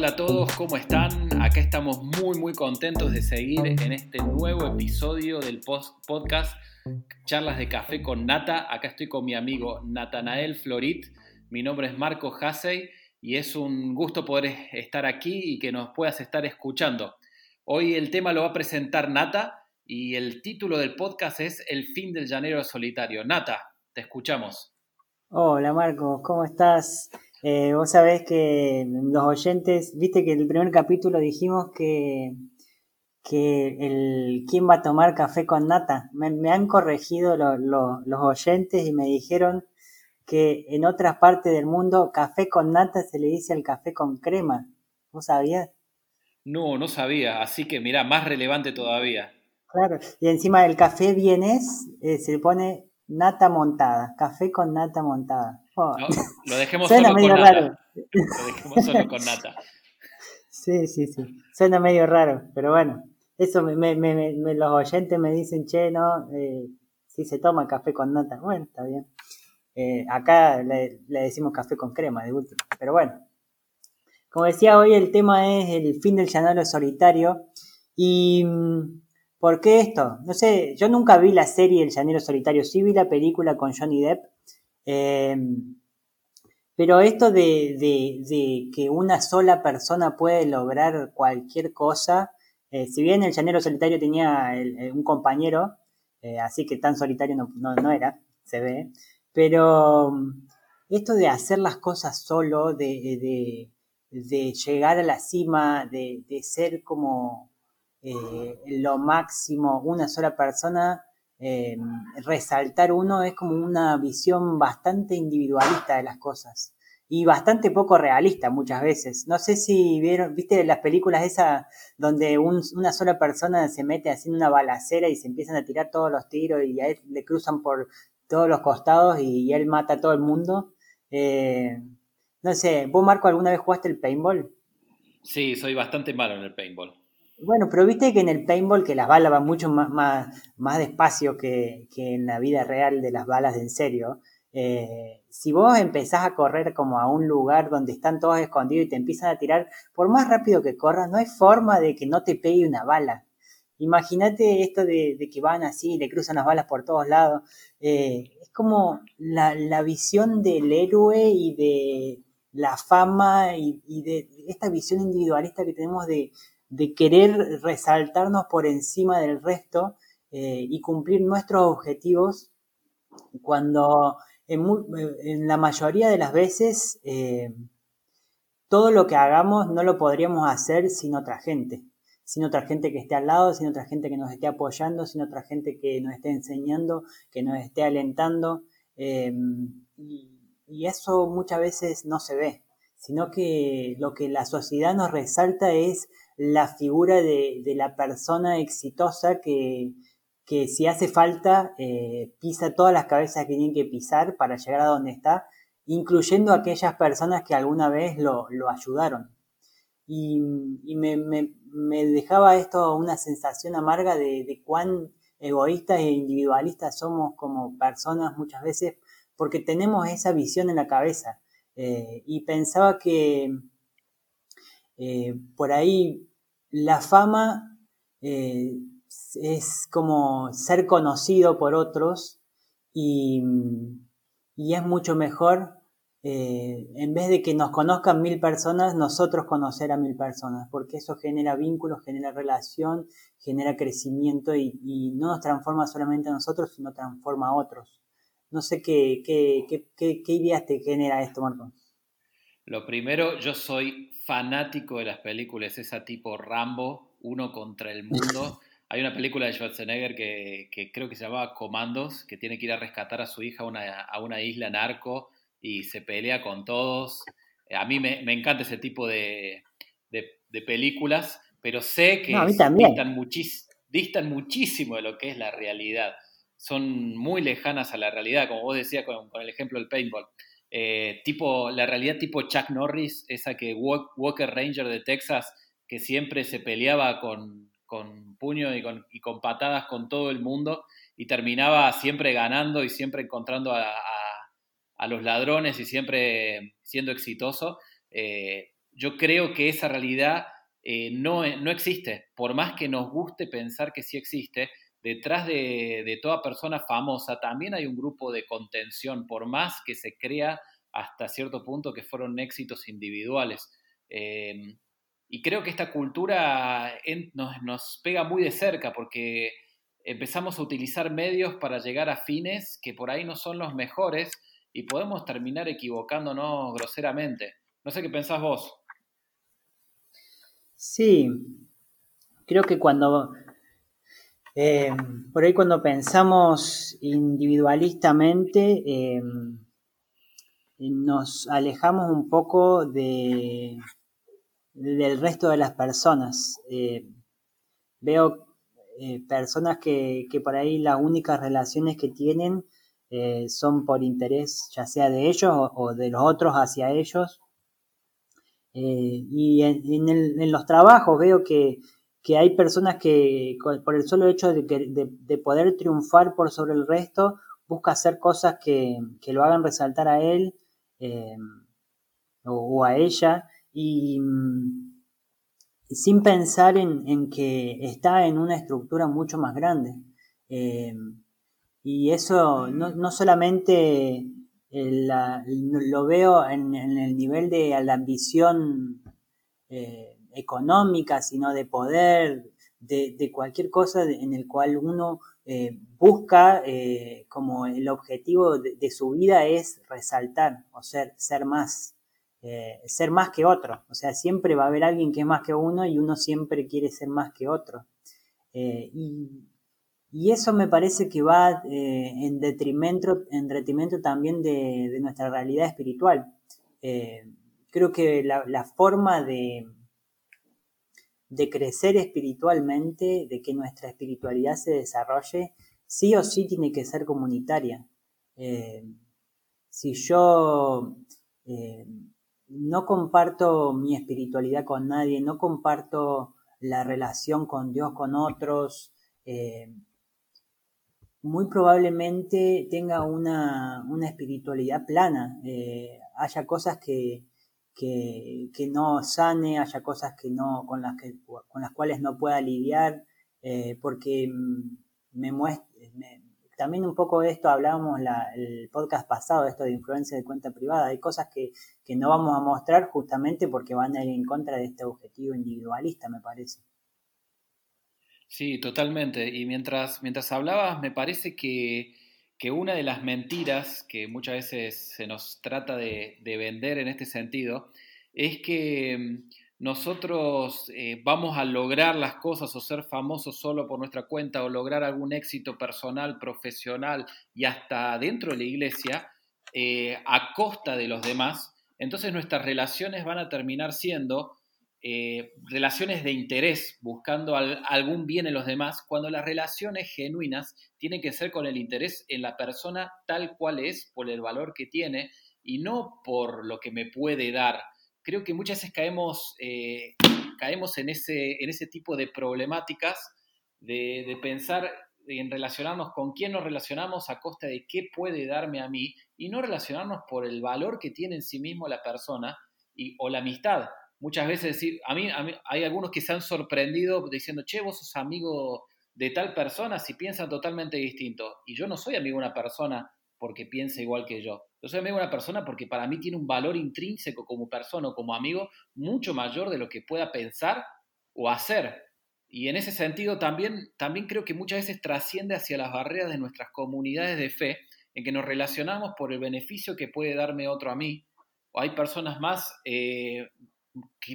hola a todos, ¿cómo están? Acá estamos muy muy contentos de seguir en este nuevo episodio del podcast Charlas de Café con Nata. Acá estoy con mi amigo Natanael Florit. Mi nombre es Marco Hassey y es un gusto poder estar aquí y que nos puedas estar escuchando. Hoy el tema lo va a presentar Nata y el título del podcast es El fin del llanero solitario. Nata, te escuchamos. Hola Marco, ¿cómo estás? Eh, vos sabés que los oyentes, viste que en el primer capítulo dijimos que, que el quién va a tomar café con nata. Me, han corregido los oyentes y me dijeron que en otras partes del mundo café con nata se le dice al café con crema. ¿Vos sabías? No, no sabía, así que mira, más relevante todavía. Claro, y encima del café vienes, eh, se pone nata montada, café con nata montada. Oh. lo dejemos solo con nata. Lo dejemos solo con nata. Sí, sí, sí. Suena medio raro, pero bueno. Eso me, me, me, los oyentes me dicen, che, no, eh, si se toma café con nata. Bueno, está bien. Eh, acá le, le, decimos café con crema, de último. Pero bueno. Como decía hoy, el tema es el fin del llanero solitario. Y mm, ¿Por qué esto? No sé, yo nunca vi la serie El Llanero Solitario, sí vi la película con Johnny Depp, em, pero esto de, que una sola persona puede lograr cualquier cosa, eh, si bien El Llanero Solitario tenía un compañero, eh, así que tan solitario no, era, se ve, pero mm, esto de hacer las cosas solo, de, de llegar a la cima, de ser como eh, lo máximo, una sola persona, eh, resaltar uno es como una visión bastante individualista de las cosas y bastante poco realista muchas veces. No sé si vieron, viste las películas esas donde una sola persona se mete haciendo una balacera y se empiezan a tirar todos los tiros y a él le cruzan por todos los costados y, él mata a todo el mundo. Eh, no sé, ¿vos Marco alguna vez jugaste el paintball? Sí, soy bastante malo en el paintball. Bueno, pero viste que en el paintball que las balas van mucho más, más, despacio que, en la vida real de las balas de en serio. Eh, si vos empezás a correr como a un lugar donde están todos escondidos y te empiezan a tirar, por más rápido que corras, no hay forma de que no te pegue una bala. Imagínate esto de, que van así, le cruzan las balas por todos lados. Eh, es como la, la, visión del héroe y de la fama y, y de esta visión individualista que tenemos de, de querer resaltarnos por encima del resto eh, y cumplir nuestros objetivos cuando en, la mayoría de las veces eh, todo lo que hagamos no lo podríamos hacer sin otra gente, sin otra gente que esté al lado, sin otra gente que nos esté apoyando, sin otra gente que nos esté enseñando, que nos esté alentando. Eh, y eso muchas veces no se ve, sino que lo que la sociedad nos resalta es la figura de, la persona exitosa que, si hace falta eh, pisa todas las cabezas que tiene que pisar para llegar a donde está, incluyendo aquellas personas que alguna vez lo, ayudaron. Y, me, dejaba esto una sensación amarga de, cuán egoístas e individualistas somos como personas muchas veces, porque tenemos esa visión en la cabeza. Eh, y pensaba que eh, por ahí la fama eh, es como ser conocido por otros y, es mucho mejor, eh, en vez de que nos conozcan mil personas, nosotros conocer a mil personas, porque eso genera vínculos, genera relación, genera crecimiento y, no nos transforma solamente a nosotros, sino transforma a otros. No sé qué, qué, qué, qué ideas te genera esto, Marco. Lo primero, yo soy fanático de las películas, esa tipo Rambo, uno contra el mundo. Hay una película de Schwarzenegger que, creo que se llamaba Comandos, que tiene que ir a rescatar a su hija a una, a una isla narco y se pelea con todos. A mí me, encanta ese tipo de, películas, pero sé que distan, distan, muchísimo de lo que es la realidad. Son muy lejanas a la realidad, como vos decías con, con el ejemplo del paintball. Eh, tipo, la realidad tipo Chuck Norris, esa que Walker Ranger de Texas, que siempre se peleaba con, con puño y con, y con, patadas con todo el mundo y terminaba siempre ganando y siempre encontrando a, a, los ladrones y siempre siendo exitoso. Eh, yo creo que esa realidad eh, no, no, existe, por más que nos guste pensar que sí existe, detrás de, de, toda persona famosa también hay un grupo de contención, por más que se crea hasta cierto punto que fueron éxitos individuales. Eh, y creo que esta cultura nos, nos, pega muy de cerca porque empezamos a utilizar medios para llegar a fines que por ahí no son los mejores y podemos terminar equivocándonos groseramente. No sé qué pensás vos. Sí, creo que cuando, eh, por ahí cuando pensamos individualistamente, eh, nos alejamos un poco de, del resto de las personas. Eh, veo personas que, que, por ahí las únicas relaciones que tienen son por interés, ya sea de ellos o de los otros hacia ellos. Eh, y en, los trabajos veo que, hay personas que por el solo hecho de, poder triunfar por sobre el resto, busca hacer cosas que, lo hagan resaltar a él eh, o, a ella y, sin pensar en, que está en una estructura mucho más grande. Eh, y eso no, no solamente lo veo en, el nivel de la ambición eh, económica, sino de poder, de, cualquier cosa en el cual uno eh, busca eh, como el objetivo de, su vida es resaltar o ser, ser más, ser más que otro. O sea, siempre va a haber alguien que es más que uno y uno siempre quiere ser más que otro. y y eso me parece que va eh, en, detrimento, en detrimento también de, nuestra realidad espiritual. Eh, creo que la, forma de, de crecer espiritualmente, de que nuestra espiritualidad se desarrolle, sí o sí tiene que ser comunitaria. Eh, si yo no comparto mi espiritualidad con nadie, no comparto la relación con Dios con otros, muy probablemente tenga una, espiritualidad plana, eh, haya cosas que, que, no sane, haya cosas que no, con, las que, con las cuales no pueda lidiar, eh, porque mm, me muestra, también un poco de esto hablábamos la, el podcast pasado, esto de influencia de cuenta privada, hay cosas que, que no vamos a mostrar justamente porque van a ir en contra de este objetivo individualista, me parece. Sí, totalmente. Y mientras, mientras hablabas, me parece que, una de las mentiras que muchas veces se nos trata de, vender en este sentido es que mm, nosotros eh, vamos a lograr las cosas o ser famosos solo por nuestra cuenta o lograr algún éxito personal, profesional y hasta dentro de la iglesia eh, a costa de los demás. Entonces nuestras relaciones van a terminar siendo eh, relaciones de interés, buscando algún bien en los demás, cuando las relaciones genuinas tienen que ser con el interés en la persona tal cual es, por el valor que tiene y no por lo que me puede dar. Creo que muchas veces caemos, eh, caemos en, ese, en ese tipo de problemáticas de, de pensar en relacionarnos con quién nos relacionamos a costa de qué puede darme a mí y no relacionarnos por el valor que tiene en sí mismo la persona y, o la amistad muchas veces decir, a mí, hay algunos que se han sorprendido diciendo, che, vos sos amigo de tal persona si piensan totalmente distinto. Y yo no soy amigo de una persona porque piensa igual que yo. Yo soy amigo de una persona porque para mí tiene un valor intrínseco como persona o como amigo mucho mayor de lo que pueda pensar o hacer. Y en ese sentido también, también creo que muchas veces trasciende hacia las barreras de nuestras comunidades de fe, en que nos relacionamos por el beneficio que puede darme otro a mí. O hay personas más eh,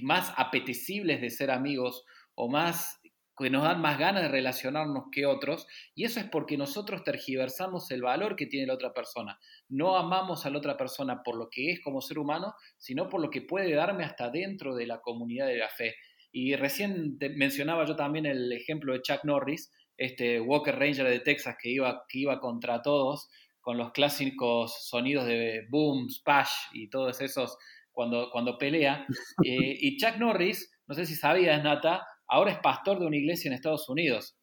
más apetecibles de ser amigos o más que nos dan más ganas de relacionarnos que otros, y eso es porque nosotros tergiversamos el valor que tiene la otra persona. No amamos a la otra persona por lo que es como ser humano, sino por lo que puede darme hasta dentro de la comunidad de la fe. Y recién mencionaba yo también el ejemplo de Chuck Norris, este Walker Ranger de Texas que iba, que iba contra todos, con los clásicos sonidos de boom, splash y todos esos cuando, cuando pelea. Eh, y Chuck Norris, no sé si sabías, Nata, ahora es pastor de una iglesia en Estados Unidos.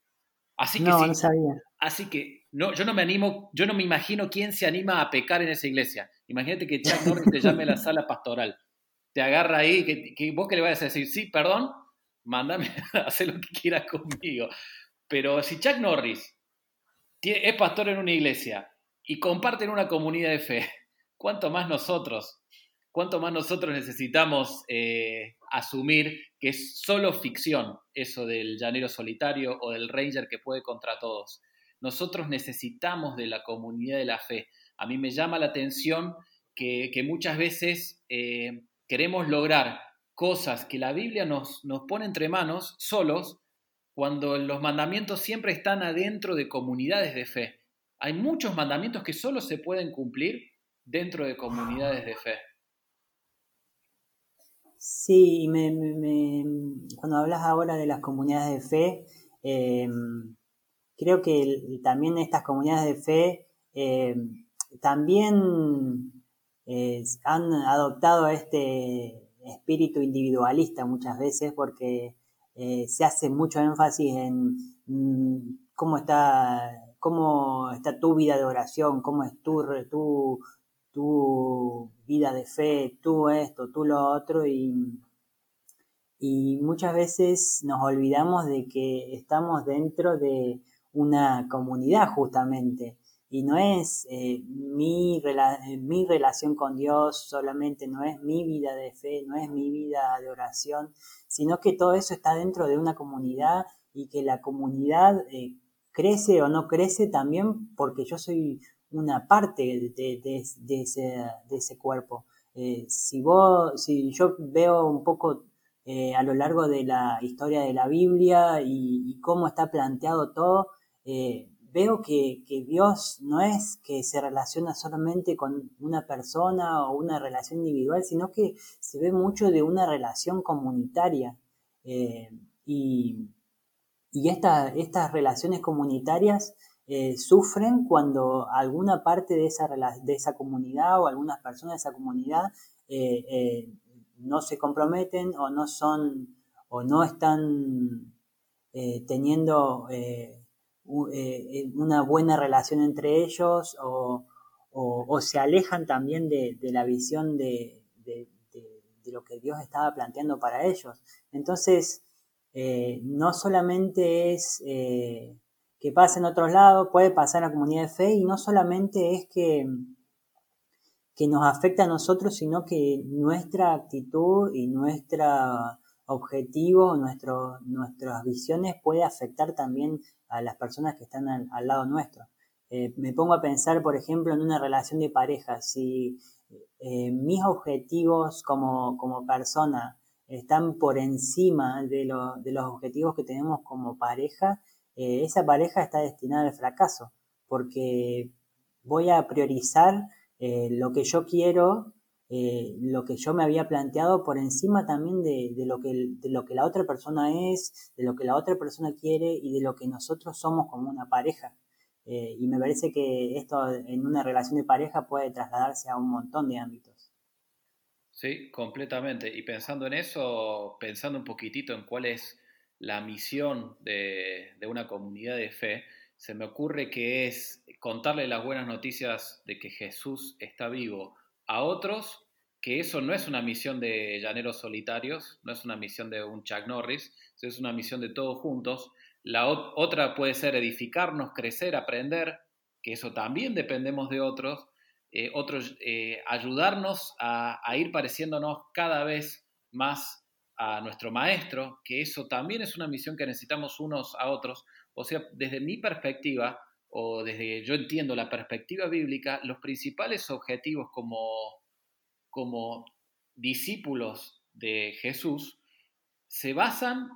Así que no, no sabía. Así que no, yo no me animo, yo no me imagino quién se anima a pecar en esa iglesia. Imagínate que Chuck Norris te llame a la sala pastoral. te agarra ahí, que, vos que le vas a decir, sí, perdón, mándame a hacer lo que quieras conmigo. Pero si Chuck Norris es pastor en una iglesia y comparte en una comunidad de fe, ¿cuánto más nosotros? ¿Cuánto más nosotros necesitamos eh, asumir que es solo ficción eso del llanero solitario o del ranger que puede contra todos? Nosotros necesitamos de la comunidad de la fe. A mí me llama la atención que, muchas veces eh, queremos lograr cosas que la Biblia nos, nos pone entre manos solos cuando los mandamientos siempre están adentro de comunidades de fe. Hay muchos mandamientos que solo se pueden cumplir dentro de comunidades de fe. Sí, me, cuando hablas ahora de las comunidades de fe, em, creo que también estas comunidades de fe em, también han adoptado este espíritu individualista muchas veces porque eh, se hace mucho énfasis en mm, cómo está, cómo está tu vida de oración, cómo es tu, tu, tu vida de fe, tú esto, tú lo otro, y, y muchas veces nos olvidamos de que estamos dentro de una comunidad justamente. Y no es eh, mi, mi relación con Dios solamente, no es mi vida de fe, no es mi vida de oración, sino que todo eso está dentro de una comunidad y que la comunidad eh, crece o no crece también porque yo soy una parte de, de, ese, de ese, cuerpo. Eh, si, vos, si yo veo un poco a lo largo de la historia de la Biblia y, y cómo está planteado todo, veo que, Dios no es que se relaciona solamente con una persona o una relación individual, sino que se ve mucho de una relación comunitaria. Eh, y, estas relaciones comunitarias eh, sufren cuando alguna parte de esa, de esa comunidad o algunas personas de esa comunidad eh, no se comprometen o no son o no están teniendo eh, una buena relación entre ellos o, se alejan también de, la visión de, lo que Dios estaba planteando para ellos. Entonces, eh, no solamente es eh, que pase en otros lados, puede pasar en la comunidad de fe y no solamente es que, que nos afecta a nosotros, sino que nuestra actitud y nuestra objetivo, nuestro, nuestras visiones puede afectar también a las personas que están al, lado nuestro. Eh, me pongo a pensar, por ejemplo, en una relación de pareja. Si eh, mis objetivos como, como, persona están por encima de, de, los objetivos que tenemos como pareja, eh, esa pareja está destinada al fracaso, porque voy a priorizar lo que yo quiero eh, lo que yo me había planteado por encima también de, lo que, de lo que la otra persona es, de lo que la otra persona quiere y de lo que nosotros somos como una pareja. Eh, y me parece que esto en una relación de pareja puede trasladarse a un montón de ámbitos. Sí, completamente. Y pensando en eso, pensando un poquitito en cuál es la misión de, una comunidad de fe, se me ocurre que es contarle las buenas noticias de que Jesús está vivo a otros que eso no es una misión de llaneros solitarios, no es una misión de un Chuck Norris, es una misión de todos juntos. La otra puede ser edificarnos, crecer, aprender, que eso también dependemos de otros. Eh, otros, eh, ayudarnos a, ir pareciéndonos cada vez más a nuestro maestro, que eso también es una misión que necesitamos unos a otros. O sea, desde mi perspectiva, o desde yo entiendo la perspectiva bíblica, los principales objetivos como, como discípulos de Jesús se basan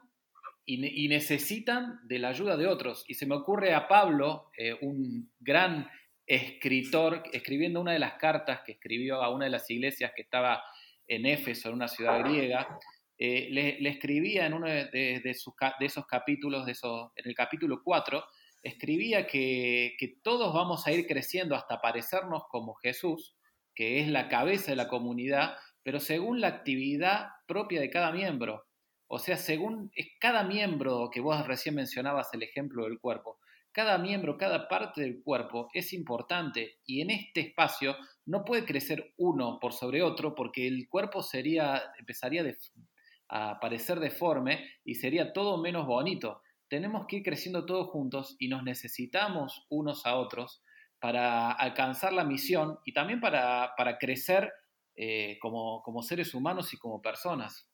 y, necesitan de la ayuda de otros. Y se me ocurre a Pablo, eh, un gran escritor, escribiendo una de las cartas que escribió a una de las iglesias que estaba en Éfeso, en una ciudad griega, eh, le, escribía en uno de, esos capítulos, de en el capítulo 4, escribía que, todos vamos a ir creciendo hasta parecernos como Jesús, que es la cabeza de la comunidad, pero según la actividad propia de cada miembro. O sea, según cada miembro que vos recién mencionabas el ejemplo del cuerpo, cada miembro, cada parte del cuerpo es importante y en este espacio no puede crecer uno por sobre otro porque el cuerpo sería, empezaría a parecer deforme y sería todo menos bonito. Tenemos que ir creciendo todos juntos y nos necesitamos unos a otros para alcanzar la misión y también para, crecer eh, como, como seres humanos y como personas.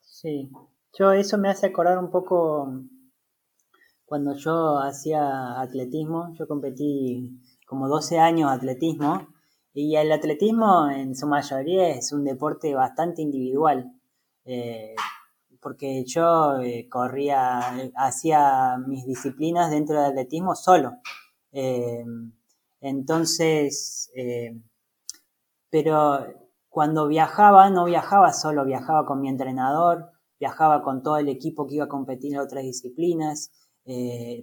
Sí, yo eso me hace acordar un poco cuando yo hacía atletismo, yo competí como 12 años atletismo y el atletismo en su mayoría es un deporte bastante individual. Eh, porque yo eh, corría, hacía mis disciplinas dentro del atletismo solo. Eh, entonces, pero cuando viajaba, no viajaba solo, viajaba con mi entrenador, viajaba con todo el equipo que iba a competir en otras disciplinas. Eh,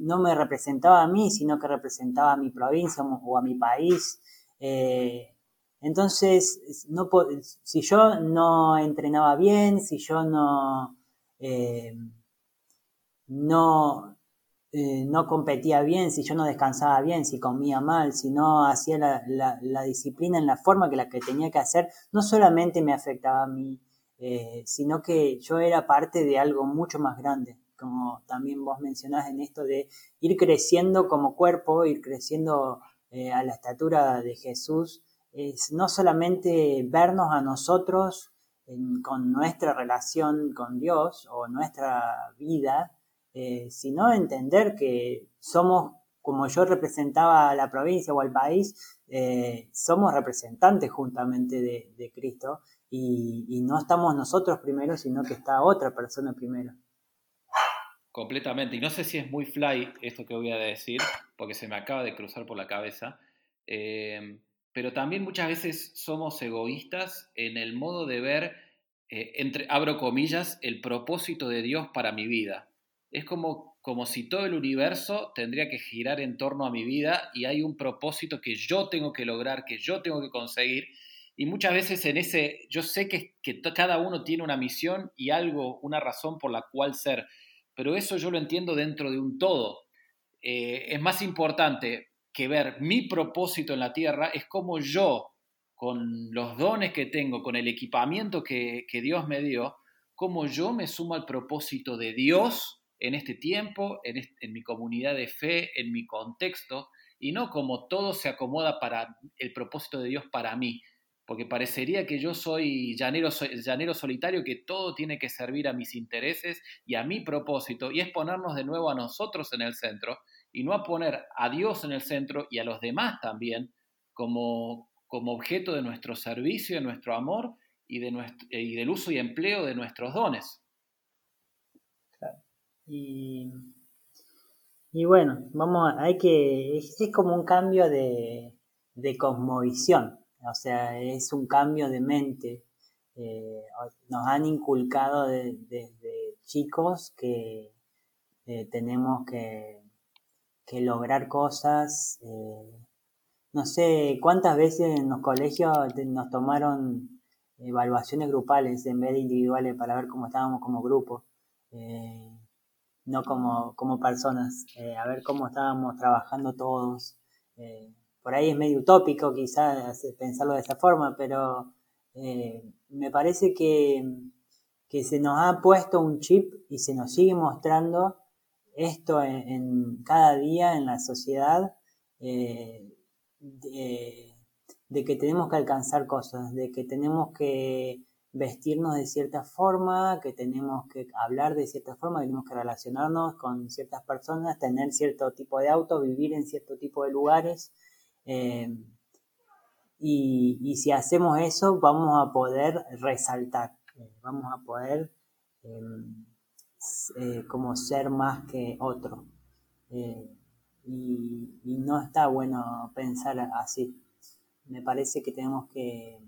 no me representaba a mí, sino que representaba a mi provincia o a mi país. Eh, entonces, no, si yo no entrenaba bien, si yo no, eh, no, no competía bien, si yo no descansaba bien, si comía mal, si no hacía la, la disciplina en la forma que la que tenía que hacer, no solamente me afectaba a mí, sino que yo era parte de algo mucho más grande como también vos mencionás en esto de ir creciendo como cuerpo, ir creciendo eh, a la estatura de Jesús, es no solamente vernos a nosotros con nuestra relación con Dios o nuestra vida, eh, sino entender que somos, como yo representaba a la provincia o al país, eh, somos representantes juntamente de, Cristo y no estamos nosotros primero, sino que está otra persona primero. Completamente. Y no sé si es muy fly esto que voy a decir, porque se me acaba de cruzar por la cabeza. Eh, pero también muchas veces somos egoístas en el modo de ver, eh, entre, abro comillas, el propósito de Dios para mi vida. Es como, como si todo el universo tendría que girar en torno a mi vida y hay un propósito que yo tengo que lograr, que yo tengo que conseguir. Y muchas veces en ese, yo sé que, que cada uno tiene una misión y algo, una razón por la cual ser pero eso yo lo entiendo dentro de un todo. Eh, es más importante que ver mi propósito en la tierra, es como yo, con los dones que tengo, con el equipamiento que, Dios me dio, como yo me sumo al propósito de Dios en este tiempo, en, en mi comunidad de fe, en mi contexto, y no como todo se acomoda para el propósito de Dios para mí porque parecería que yo soy llanero, solitario, que todo tiene que servir a mis intereses y a mi propósito, y es ponernos de nuevo a nosotros en el centro, y no a poner a Dios en el centro y a los demás también como, objeto de nuestro servicio, de nuestro amor y, del uso y empleo de nuestros dones. Y, y, bueno, vamos, hay que, es, como un cambio de, de cosmovisión o sea, es un cambio de mente. Eh, nos han inculcado desde chicos que eh, tenemos que, lograr cosas. Eh, no sé cuántas veces en los colegios nos tomaron evaluaciones grupales en vez de individuales para ver cómo estábamos como grupo, no como, como personas, a ver cómo estábamos trabajando todos por ahí es medio utópico quizás pensarlo de esa forma, pero eh, me parece que, se nos ha puesto un chip y se nos sigue mostrando esto en, cada día en la sociedad eh, de, que tenemos que alcanzar cosas, de que tenemos que vestirnos de cierta forma, que tenemos que hablar de cierta forma, que tenemos que relacionarnos con ciertas personas, tener cierto tipo de auto, vivir en cierto tipo de lugares. Eh, y, si hacemos eso, vamos a poder resaltar, eh, vamos a poder em, eh, como ser más que otro. Y, y, no está bueno pensar así. Me parece que tenemos que,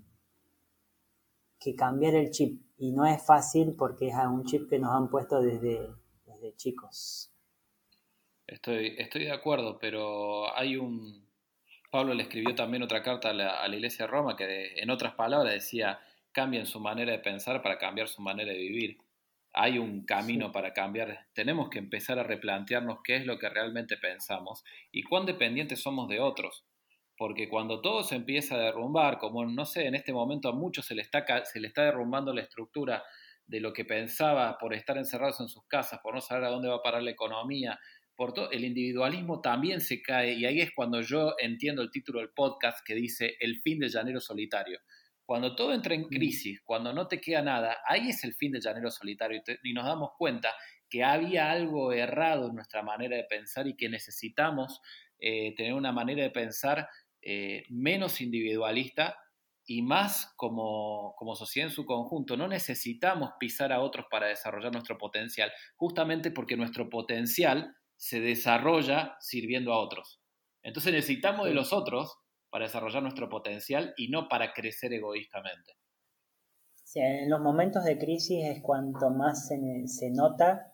que cambiar el chip. Y no es fácil porque es un chip que nos han puesto desde, desde chicos. Estoy, estoy de acuerdo, pero hay un, Pablo le escribió también otra carta a la, iglesia de Roma que en otras palabras decía, cambien su manera de pensar para cambiar su manera de vivir. hay un camino para cambiar. Tenemos que empezar a replantearnos qué es lo que realmente pensamos y cuán dependientes somos de otros. Porque cuando todo se empieza a derrumbar, como no sé, en este momento a muchos se le está, se le está derrumbando la estructura de lo que pensaba por estar encerrados en sus casas, por no saber a dónde va a parar la economía, por todo, el individualismo también se cae y ahí es cuando yo entiendo el título del podcast que dice El fin de llanero solitario. Cuando todo entra en mm. crisis, cuando no te queda nada, ahí es el fin de llanero solitario y, nos damos cuenta que había algo errado en nuestra manera de pensar y que necesitamos eh, tener una manera de pensar eh, menos individualista y más como, como sociedad en su conjunto. No necesitamos pisar a otros para desarrollar nuestro potencial, justamente porque nuestro potencial se desarrolla sirviendo a otros. Entonces necesitamos de los otros para desarrollar nuestro potencial y no para crecer egoístamente. en los momentos de crisis es cuanto más se, nota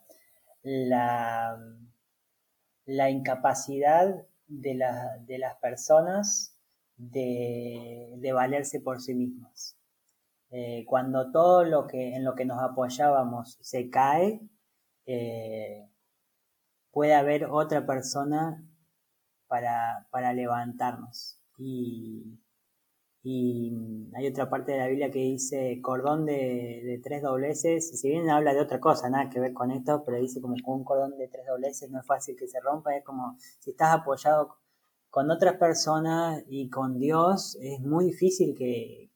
la, la incapacidad de, de, las personas de, valerse por sí mismas. Eh, cuando todo lo que en lo que nos apoyábamos se cae, eh, puede haber otra persona para, para levantarnos. Y, hay otra parte de la Biblia que dice cordón de, tres dobleces, si bien habla de otra cosa, nada que ver con esto, pero dice como un cordón de tres dobleces no es fácil que se rompa, es como si estás apoyado con otras personas y con Dios, es muy difícil que,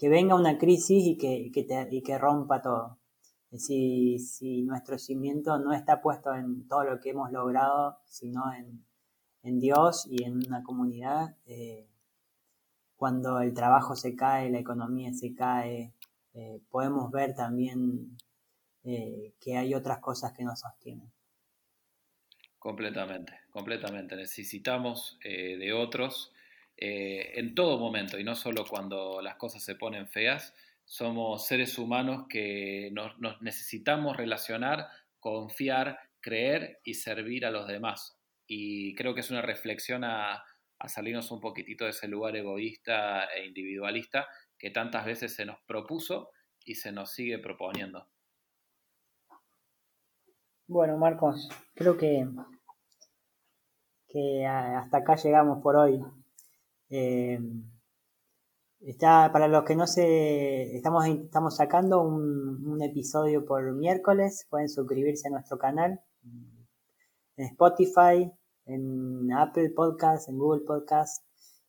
venga una crisis y que, y que rompa todo. Si, si nuestro cimiento no está puesto en todo lo que hemos logrado, sino en, en Dios y en una comunidad, eh, cuando el trabajo se cae, la economía se cae, eh, podemos ver también eh, que hay otras cosas que nos sostienen. Completamente, completamente. Necesitamos de otros en todo momento y no solo cuando las cosas se ponen feas. Somos seres humanos que nos necesitamos relacionar, confiar, creer y servir a los demás y creo que es una reflexión a, salirnos un poquitito de ese lugar egoísta e individualista que tantas veces se nos propuso y se nos sigue proponiendo. Bueno, Marcos, creo que, que hasta acá llegamos por hoy. Eh, está, para los que no se estamos, estamos sacando un, un episodio por miércoles, pueden suscribirse a nuestro canal en Spotify, en Apple Podcast, en Google Podcast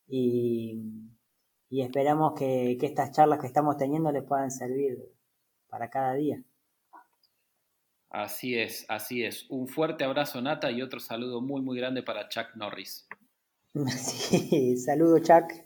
y, esperamos que, que estas charlas que estamos teniendo les puedan servir para cada día. Así es, así es. Un fuerte abrazo, Nata, y otro saludo muy, muy grande para Chuck Norris. Sí, saludo, Chuck.